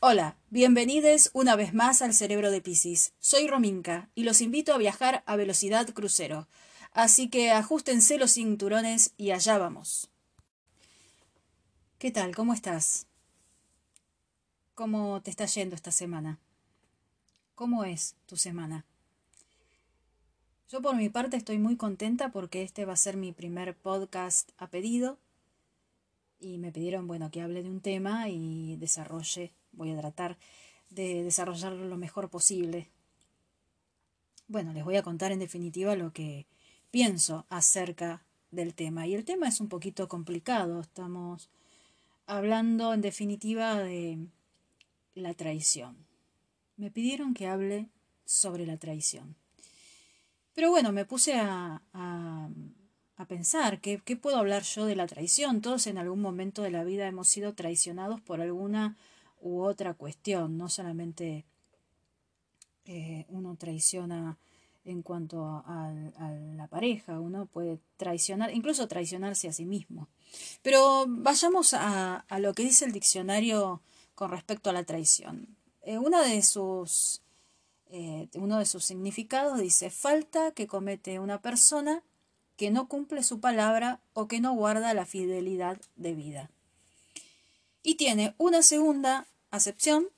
Hola, bienvenidos una vez más al Cerebro de Piscis. Soy Rominka y los invito a viajar a velocidad crucero. Así que ajustense los cinturones y allá vamos. ¿Qué tal? ¿Cómo estás? ¿Cómo te está yendo esta semana? ¿Cómo es tu semana? Yo por mi parte estoy muy contenta porque este va a ser mi primer podcast a pedido y me pidieron, bueno, que hable de un tema y desarrolle voy a tratar de desarrollarlo lo mejor posible. Bueno, les voy a contar en definitiva lo que pienso acerca del tema. Y el tema es un poquito complicado. Estamos hablando en definitiva de la traición. Me pidieron que hable sobre la traición. Pero bueno, me puse a, a, pensar, ¿qué, ¿qué puedo hablar yo de la traición? Todos en algún momento de la vida hemos sido traicionados por alguna u otra cuestión, no solamente eh, uno traiciona en cuanto a, la pareja, uno puede traicionar, incluso traicionarse a sí mismo. Pero vayamos a, lo que dice el diccionario con respecto a la traición. Eh, una de sus, eh, uno de sus significados dice falta que comete una persona que no cumple su palabra o que no guarda la fidelidad de vida. Y tiene una segunda acepción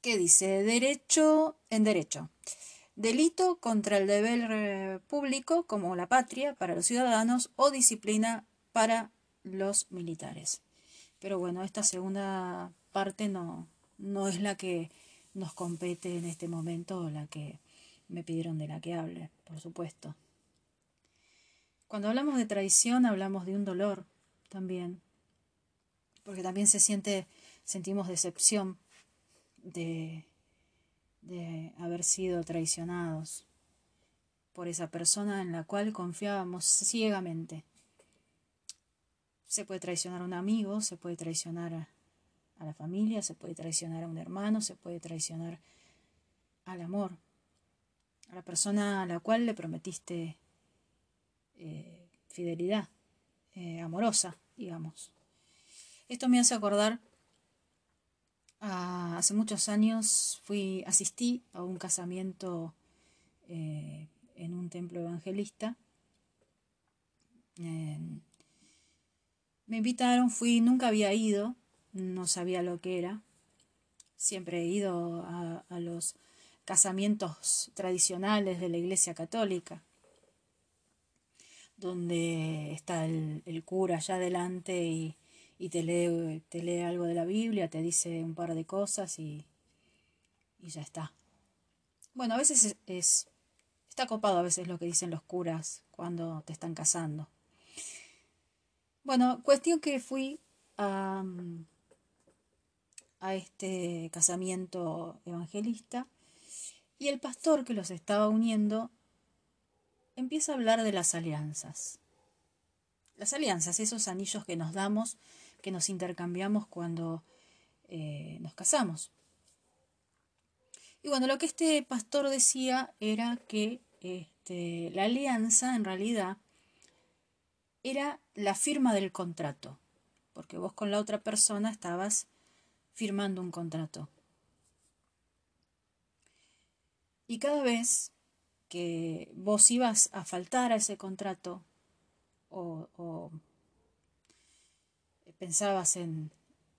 que dice derecho en derecho. Delito contra el deber eh, público como la patria para los ciudadanos o disciplina para los militares. Pero bueno, esta segunda parte no, no es la que nos compete en este momento o la que me pidieron de la que hable, por supuesto. Cuando hablamos de traición hablamos de un dolor también, porque también se siente, sentimos decepción de, de haber sido traicionados por esa persona en la cual confiábamos ciegamente. Se puede traicionar a un amigo, se puede traicionar a, la familia, se puede traicionar a un hermano, se puede traicionar al amor, a la persona a la cual le prometiste eh, fidelidad eh, amorosa, digamos. Esto me hace acordar, hace muchos años fui, asistí a un casamiento eh, en un templo evangelista. me invitaron, fui, nunca había ido, no sabía lo que era. Siempre he ido a, los casamientos tradicionales de la Iglesia Católica, donde está el, el cura allá adelante y y te lee, te lee algo de la Biblia, te dice un par de cosas y, y ya está. Bueno, a veces es, está copado a veces lo que dicen los curas cuando te están casando. Bueno, cuestión que fui a, a este casamiento evangelista y el pastor que los estaba uniendo empieza a hablar de las alianzas. Las alianzas, esos anillos que nos damos que nos intercambiamos cuando eh, nos casamos. Y bueno, lo que este pastor decía era que este, la alianza en realidad era la firma del contrato, porque vos con la otra persona estabas firmando un contrato. Y cada vez que vos ibas a faltar a ese contrato o pensabas en,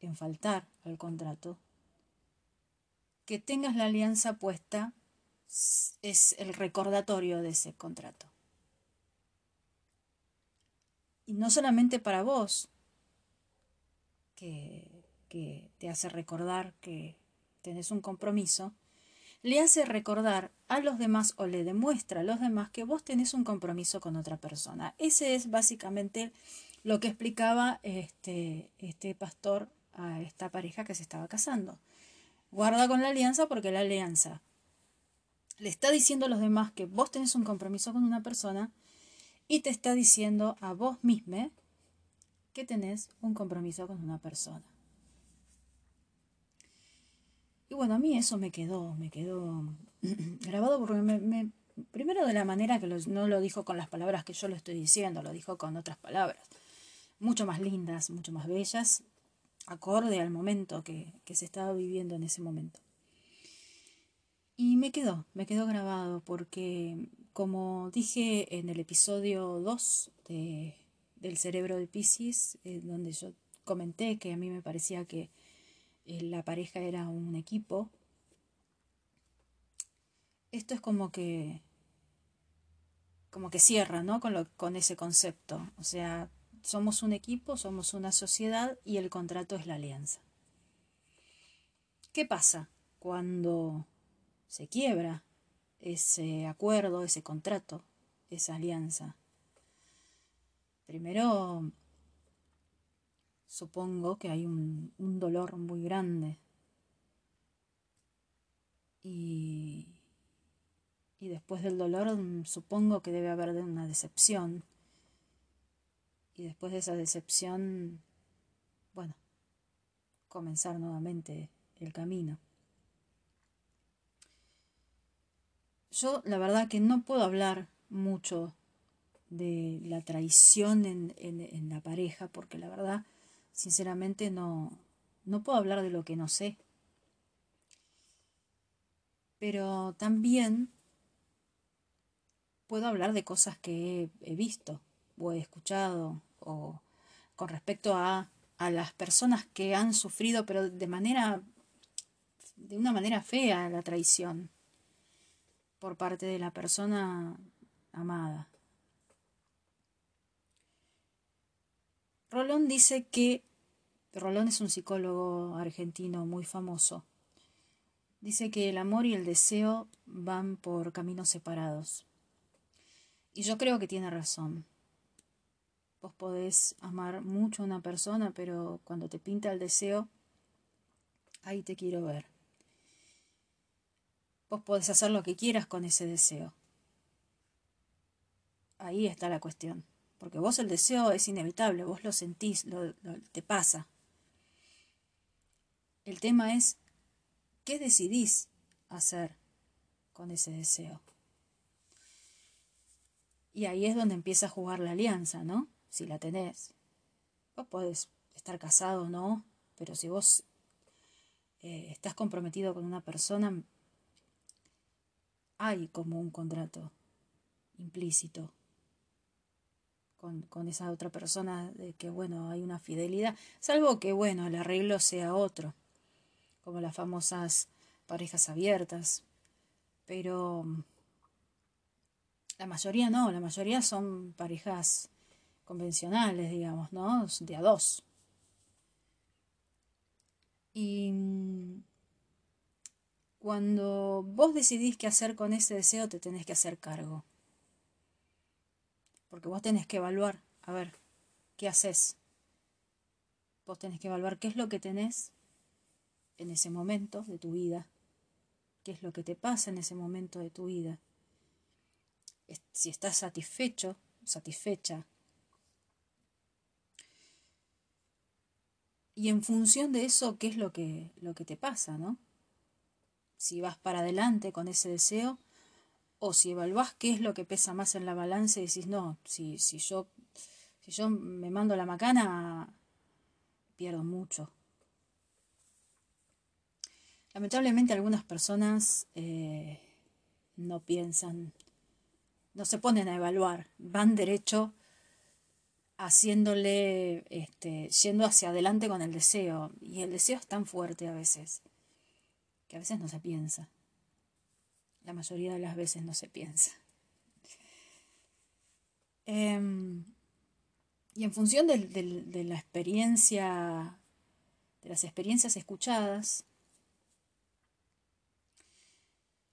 en faltar al contrato, que tengas la alianza puesta es el recordatorio de ese contrato. Y no solamente para vos, que, que te hace recordar que tenés un compromiso, le hace recordar a los demás o le demuestra a los demás que vos tenés un compromiso con otra persona. Ese es básicamente lo que explicaba este, este pastor a esta pareja que se estaba casando. Guarda con la alianza porque la alianza le está diciendo a los demás que vos tenés un compromiso con una persona y te está diciendo a vos mismo que tenés un compromiso con una persona. Y bueno, a mí eso me quedó, me quedó grabado porque me, primero de la manera que no lo dijo con las palabras que yo lo estoy diciendo, lo dijo con otras palabras mucho más lindas, mucho más bellas, acorde al momento que, se estaba viviendo en ese momento. Y me quedó, me quedó grabado porque, como dije en el episodio 2 de, del cerebro de Pisces, eh, donde yo comenté que a mí me parecía que eh, la pareja era un equipo, esto es como que como que cierra, ¿no? Con, con ese concepto. O sea, somos un equipo, somos una sociedad y el contrato es la alianza. ¿Qué pasa cuando se quiebra ese acuerdo, ese contrato, esa alianza? Primero, supongo que hay un, dolor muy grande. Y y después del dolor mm, supongo que debe haber una decepción. Y después de esa decepción, bueno, comenzar nuevamente el camino. Yo la verdad que no puedo hablar mucho de la traición en, en, la pareja, porque la verdad, sinceramente, no, no puedo hablar de lo que no sé. Pero también puedo hablar de cosas que he, visto o he escuchado o con respecto a, a las personas que han sufrido, pero de manera, de una manera fea, la traición por parte de la persona amada. Rolón dice que, Rolón es un psicólogo argentino muy famoso, dice que el amor y el deseo van por caminos separados. Y yo creo que tiene razón. Vos podés amar mucho a una persona, pero cuando te pinta el deseo, ahí te quiero ver. Vos podés hacer lo que quieras con ese deseo. Ahí está la cuestión. Porque vos el deseo es inevitable, vos lo sentís, lo, te pasa. El tema es, ¿qué decidís hacer con ese deseo? Y ahí es donde empieza a jugar la alianza, ¿no? Si la tenés. Vos podés estar casado o no, pero si vos eh, estás comprometido con una persona, hay como un contrato implícito con, con, esa otra persona de que, bueno, hay una fidelidad, salvo que, bueno, el arreglo sea otro, como las famosas parejas abiertas. Pero la mayoría no, la mayoría son parejas convencionales, digamos, ¿no? De a dos. Y mm, cuando vos decidís qué hacer con ese deseo, te tenés que hacer cargo. Porque vos tenés que evaluar, a ver, ¿qué haces? Vos tenés que evaluar qué es lo que tenés en ese momento de tu vida, qué es lo que te pasa en ese momento de tu vida si estás satisfecho, satisfecha. Y en función de eso, ¿qué es lo que, lo que te pasa, no? Si vas para adelante con ese deseo, o si evaluás qué es lo que pesa más en la balanza y decís, no, si, si, yo, si yo me mando la macana, pierdo mucho. Lamentablemente algunas personas eh, no piensan no se ponen a evaluar, van derecho haciéndole, este, yendo hacia adelante con el deseo. Y el deseo es tan fuerte a veces, que a veces no se piensa. La mayoría de las veces no se piensa. Em, y en función de, de la experiencia, de las experiencias escuchadas,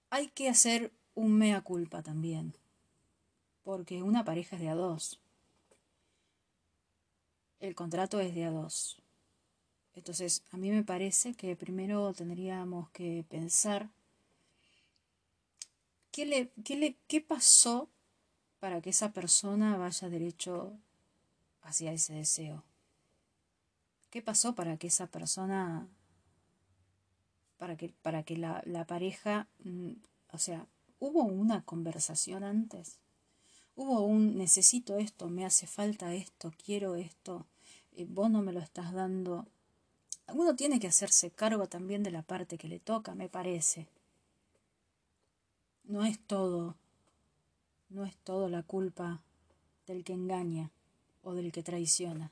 hay que hacer un mea culpa también porque una pareja es de a dos. El contrato es de a dos. Entonces, a mí me parece que primero tendríamos que pensar qué, le, qué, le, qué pasó para que esa persona vaya derecho hacia ese deseo. ¿Qué pasó para que esa persona, para que, para que la, la pareja, mm, o sea, hubo una conversación antes? Hubo un necesito esto, me hace falta esto, quiero esto, eh, vos no me lo estás dando. uno tiene que hacerse cargo también de la parte que le toca, me parece. No es todo, no es todo la culpa del que engaña o del que traiciona.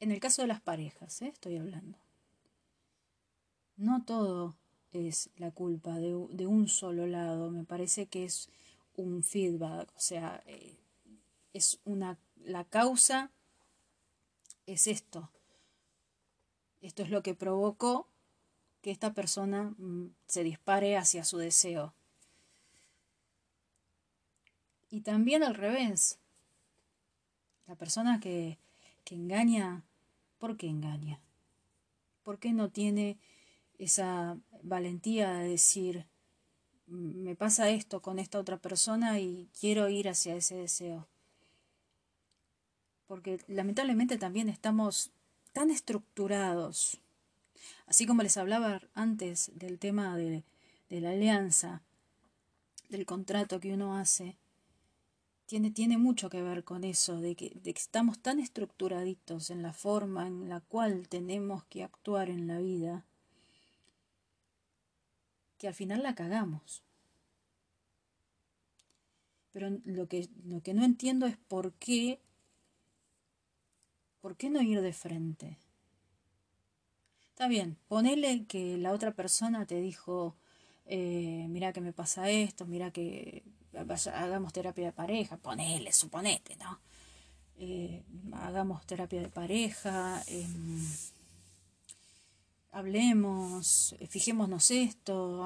En el caso de las parejas, ¿eh? estoy hablando. No todo es la culpa de, un solo lado, me parece que es un feedback, o sea, eh, es una, la causa es esto. Esto es lo que provocó que esta persona mm, se dispare hacia su deseo. Y también al revés. La persona que, que engaña, ¿por qué engaña? ¿Por qué no tiene esa valentía de decir, me pasa esto con esta otra persona y quiero ir hacia ese deseo. Porque lamentablemente también estamos tan estructurados, así como les hablaba antes del tema de, la alianza, del contrato que uno hace, tiene, tiene mucho que ver con eso, de que, de que estamos tan estructuraditos en la forma en la cual tenemos que actuar en la vida, que al final la cagamos. Pero lo que, lo que no entiendo es por qué, por qué no ir de frente. Está bien, ponele que la otra persona te dijo, eh, mira que me pasa esto, mira que hagamos terapia de pareja, ponele, suponete, ¿no? Eh, hagamos terapia de pareja. Em, hablemos, eh, fijémonos esto,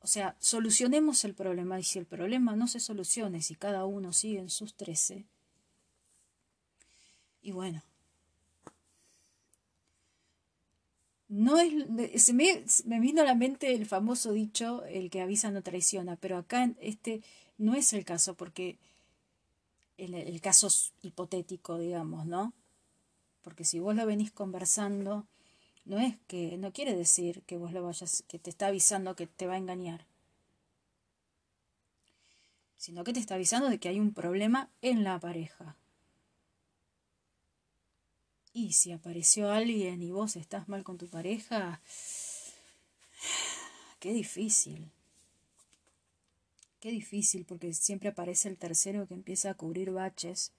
o sea, solucionemos el problema. Y si el problema no se solucione, si cada uno sigue en sus trece, y bueno, no es, se me, vino a la mente el famoso dicho, el que avisa no traiciona, pero acá este no es el caso, porque el, el caso hipotético, digamos, ¿no? Porque si vos lo venís conversando, no es que, no quiere decir que vos lo vayas, que te está avisando que te va a engañar, sino que te está avisando de que hay un problema en la pareja. Y si apareció alguien y vos estás mal con tu pareja, qué difícil. Qué difícil porque siempre aparece el tercero que empieza a cubrir baches.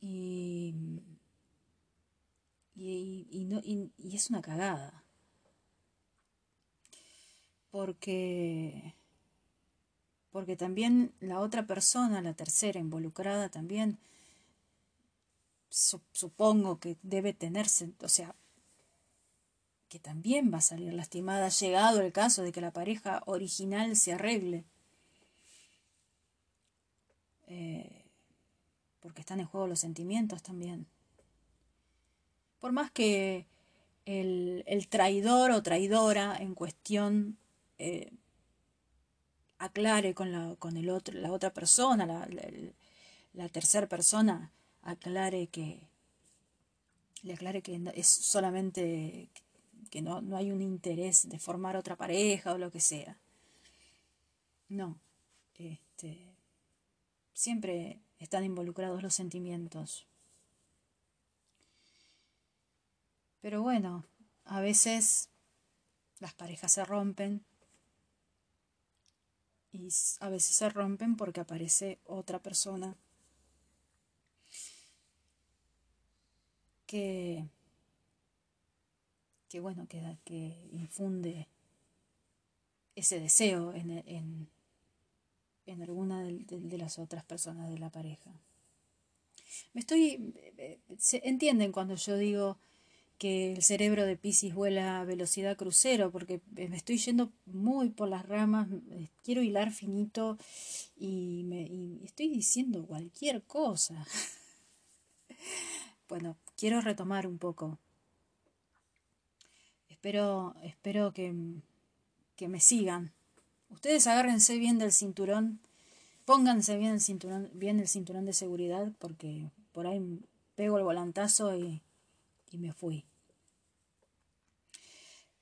Y y, y, no, y, es una cagada. Porque, porque también la otra persona, la tercera involucrada, también supongo que debe tenerse, o sea, que también va a salir lastimada, llegado el caso de que la pareja original se arregle. Eh, porque están en juego los sentimientos también por más que el, traidor o traidora en cuestión eh, aclare con, la, con el otro, la otra persona, la, la, tercera persona, aclare que le aclare que es solamente que no, no hay un interés de formar otra pareja o lo que sea. No, este, siempre están involucrados los sentimientos. Pero bueno, a veces las parejas se rompen y a veces se rompen porque aparece otra persona que, que bueno, que, que infunde ese deseo en, en, en alguna de, de, las otras personas de la pareja. Me estoy. Eh, eh, se entienden cuando yo digo que el cerebro de Pisces vuela a velocidad crucero, porque me estoy yendo muy por las ramas, eh, quiero hilar finito y, me, estoy diciendo cualquier cosa. bueno, quiero retomar un poco. Espero, espero que, que me sigan. Ustedes agárrense bien del cinturón, pónganse bien el cinturón, bien el cinturón de seguridad, porque por ahí pego el volantazo y y me fui.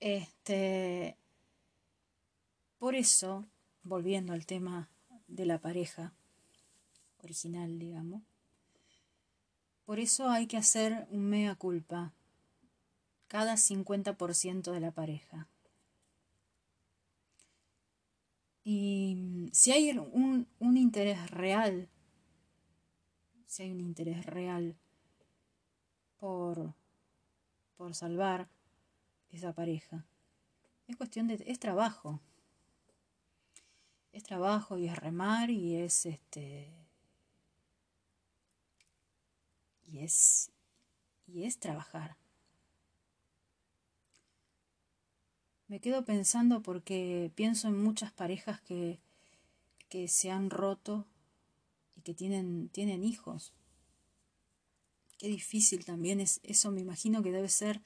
Este, por eso, volviendo al tema de la pareja original, digamos, Por eso hay que hacer un mea culpa cada 50% de la pareja. Y si hay un, un, interés real, si hay un interés real por, por salvar esa pareja, es cuestión de, es trabajo. Es trabajo y es remar y es este. Y es. Y es trabajar. Me quedo pensando porque pienso en muchas parejas que, que se han roto y que tienen, tienen hijos. Qué difícil también es eso, me imagino que debe ser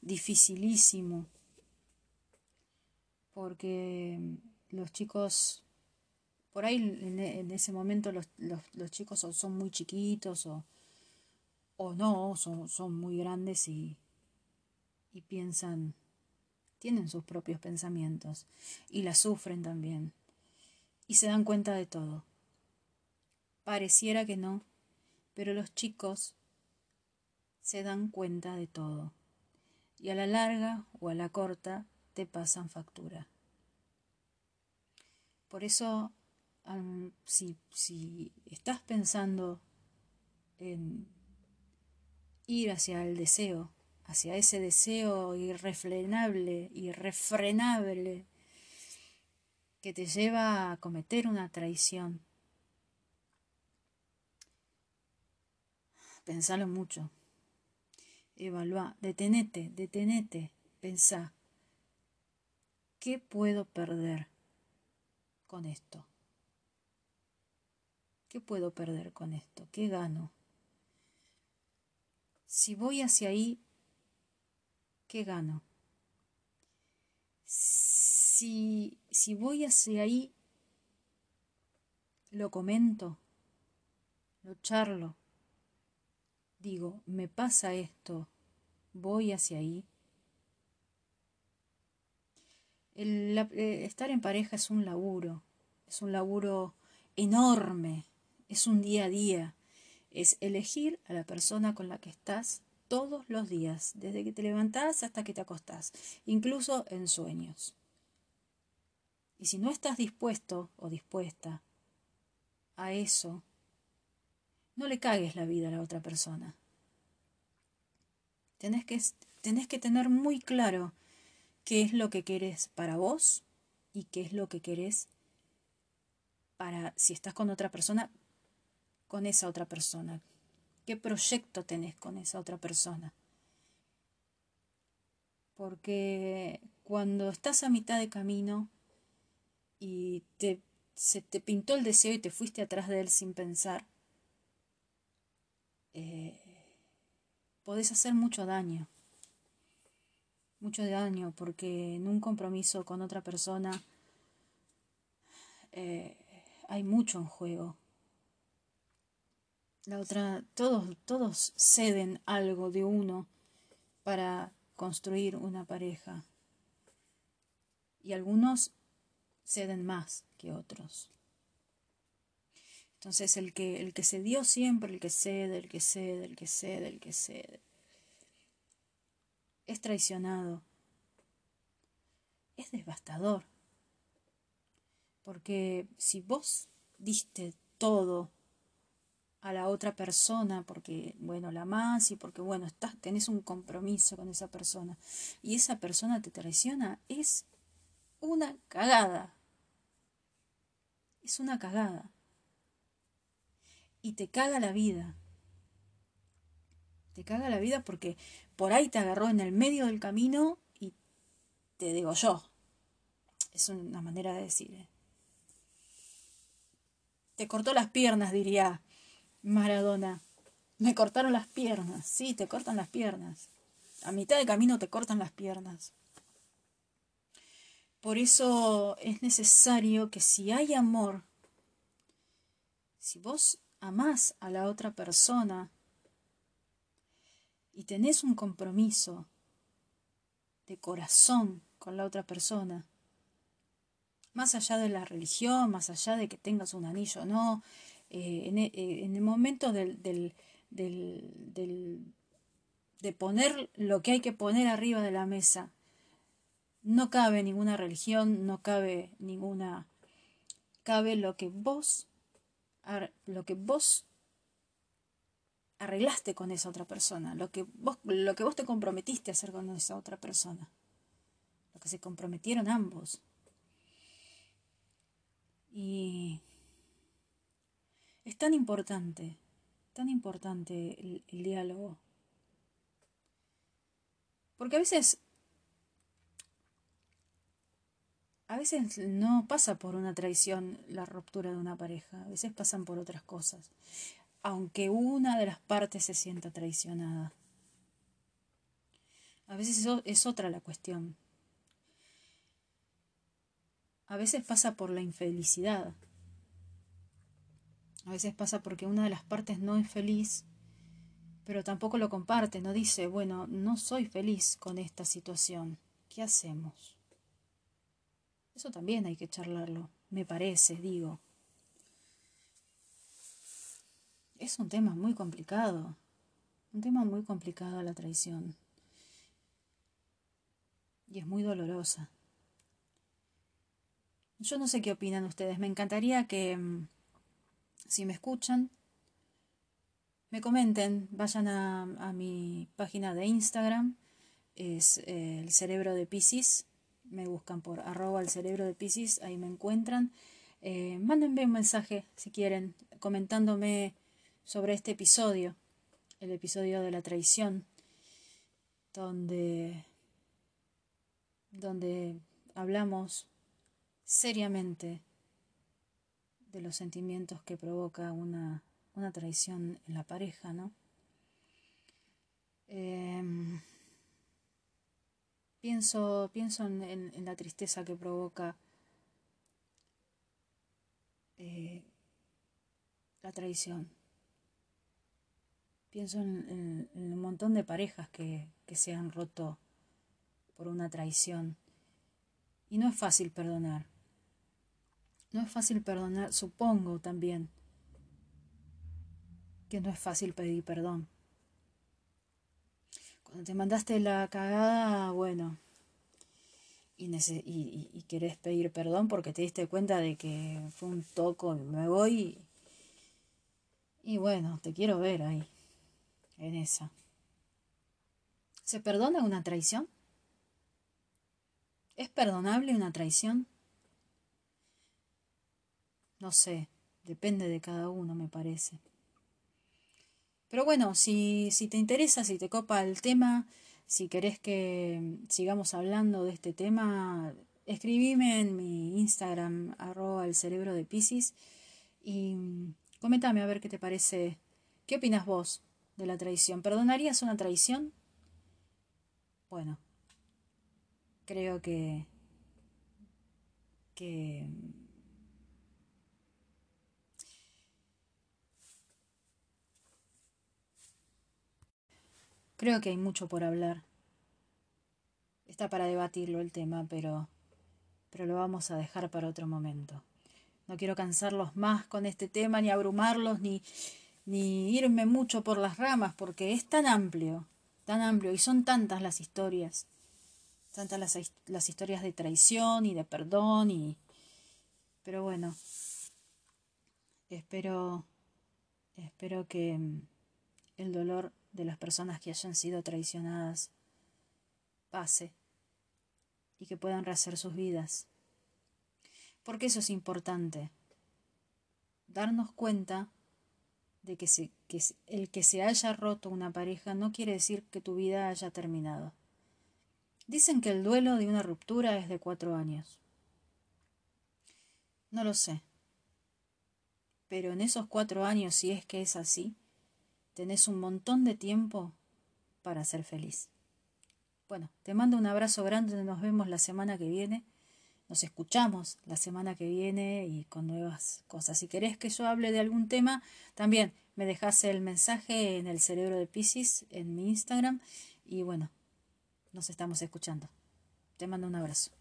dificilísimo porque los chicos, por ahí en, ese momento los, chicos son, muy chiquitos o, o no, son, son muy grandes y, y piensan, tienen sus propios pensamientos y la sufren también y se dan cuenta de todo. Pareciera que no, pero los chicos se dan cuenta de todo y a la larga o a la corta te pasan factura. Por eso, si, si estás pensando en ir hacia el deseo, hacia ese deseo irrefrenable, irrefrenable, que te lleva a cometer una traición. Pensalo mucho. Evalúa, detenete, detenete, pensá. ¿Qué puedo perder con esto? ¿Qué puedo perder con esto? ¿Qué gano? Si voy hacia ahí, ¿qué gano? Si, si voy hacia ahí, lo comento, lo charlo, digo, me pasa esto, voy hacia ahí, El, eh, estar en pareja es un laburo, es un laburo enorme, es un día a día, es elegir a la persona con la que estás todos los días, desde que te levantás hasta que te acostás, incluso en sueños. Y si no estás dispuesto o dispuesta a eso, no le cagues la vida a la otra persona. Tenés que, tener muy claro qué es lo que querés para vos y qué es lo que querés para si estás con otra persona, con esa otra persona. ¿Qué proyecto tenés con esa otra persona? Porque cuando estás a mitad de camino y te, se te pintó el deseo y te fuiste atrás de él sin pensar, eh, podés hacer mucho daño mucho daño porque en un compromiso con otra persona eh, hay mucho en juego. La otra, todos, todos ceden algo de uno para construir una pareja. Y algunos ceden más que otros. Entonces el que, el que cedió siempre, el que cede, el que cede, el que cede, el que cede, es traicionado. Es devastador. Porque si vos diste todo a la otra persona porque, bueno, la amás y porque, bueno, estás, tenés un compromiso con esa persona y esa persona te traiciona, es una cagada. Es una cagada. Y te caga la vida. Te caga la vida porque por ahí te agarró en el medio del camino y te yo. Es una manera de decir. ¿eh? Te cortó las piernas, diría Maradona. Me cortaron las piernas. Sí, te cortan las piernas. A mitad de camino te cortan las piernas. Por eso es necesario que si hay amor, si vos amás a la otra persona, y tenés un compromiso de corazón con la otra persona, más allá de la religión, más allá de que tengas un anillo o no, eh, e, eh, en, el momento del, del, de poner lo que hay que poner arriba de la mesa. No cabe ninguna religión, no cabe ninguna... Cabe lo que vos, lo que vos arreglaste con esa otra persona, lo que vos, lo que vos te comprometiste a hacer con esa otra persona, lo que se comprometieron ambos. Y es tan importante, tan importante el, el diálogo. Porque a veces, a veces no pasa por una traición la ruptura de una pareja, a veces pasan por otras cosas aunque una de las partes se sienta traicionada. A veces es otra la cuestión. A veces pasa por la infelicidad. A veces pasa porque una de las partes no es feliz, pero tampoco lo comparte, no dice, bueno, no soy feliz con esta situación. ¿Qué hacemos? Eso también hay que charlarlo, me parece, digo. es un tema muy complicado, un tema muy complicado la traición. Y es muy dolorosa. Yo no sé qué opinan ustedes, me encantaría que, mm, si me escuchan, me comenten, vayan a, mi página de Instagram, es eh, el cerebro de Pisces, me buscan por arroba el cerebro de Pisces, ahí me encuentran. Eh, mándenme un mensaje si quieren, comentándome sobre este episodio, el episodio de la traición, donde, donde hablamos seriamente de los sentimientos que provoca una, una traición en la pareja, ¿no? Em, pienso, pienso en, la tristeza que provoca eh, la traición. Pienso en, un montón de parejas que, que se han roto por una traición. Y no es fácil perdonar. No es fácil perdonar, supongo también que no es fácil pedir perdón. Te mandaste la cagada, bueno, y, y, y, querés pedir perdón porque te diste cuenta de que fue un toco y me voy. y bueno, te quiero ver ahí en esa. ¿Se perdona una traición? ¿Es perdonable una traición? No sé, depende de cada uno, me parece. Pero bueno, si, si te interesa, si te copa el tema, si querés que sigamos hablando de este tema, escribime en mi Instagram, arroba el cerebro de Pisces, y coméntame a ver qué te parece, qué opinas vos de la traición. ¿Perdonarías una traición? Bueno, creo que... que... Creo que hay mucho por hablar. Está para debatirlo el tema, pero pero lo vamos a dejar para otro momento. No quiero cansarlos más con este tema, ni abrumarlos, ni, ni irme mucho por las ramas, porque es tan amplio, tan amplio, y son tantas las historias, tantas las, las historias de traición y de perdón, y... Pero bueno, espero, espero que mm, el dolor de las personas que hayan sido traicionadas pase y que puedan rehacer sus vidas. Porque eso es importante. Darnos cuenta de que, el que se haya roto una pareja no quiere decir que tu vida haya terminado. Dicen que el duelo de una ruptura es de cuatro años. No lo sé. Pero en esos cuatro años, si es que es así, tenés un montón de tiempo para ser feliz. Bueno, te mando un abrazo grande, nos vemos la semana que viene. Nos escuchamos la semana que viene y con nuevas cosas. Si querés que yo hable de algún tema, también me dejas el mensaje en el cerebro de Pisces en mi Instagram. Y bueno, nos estamos escuchando. Te mando un abrazo.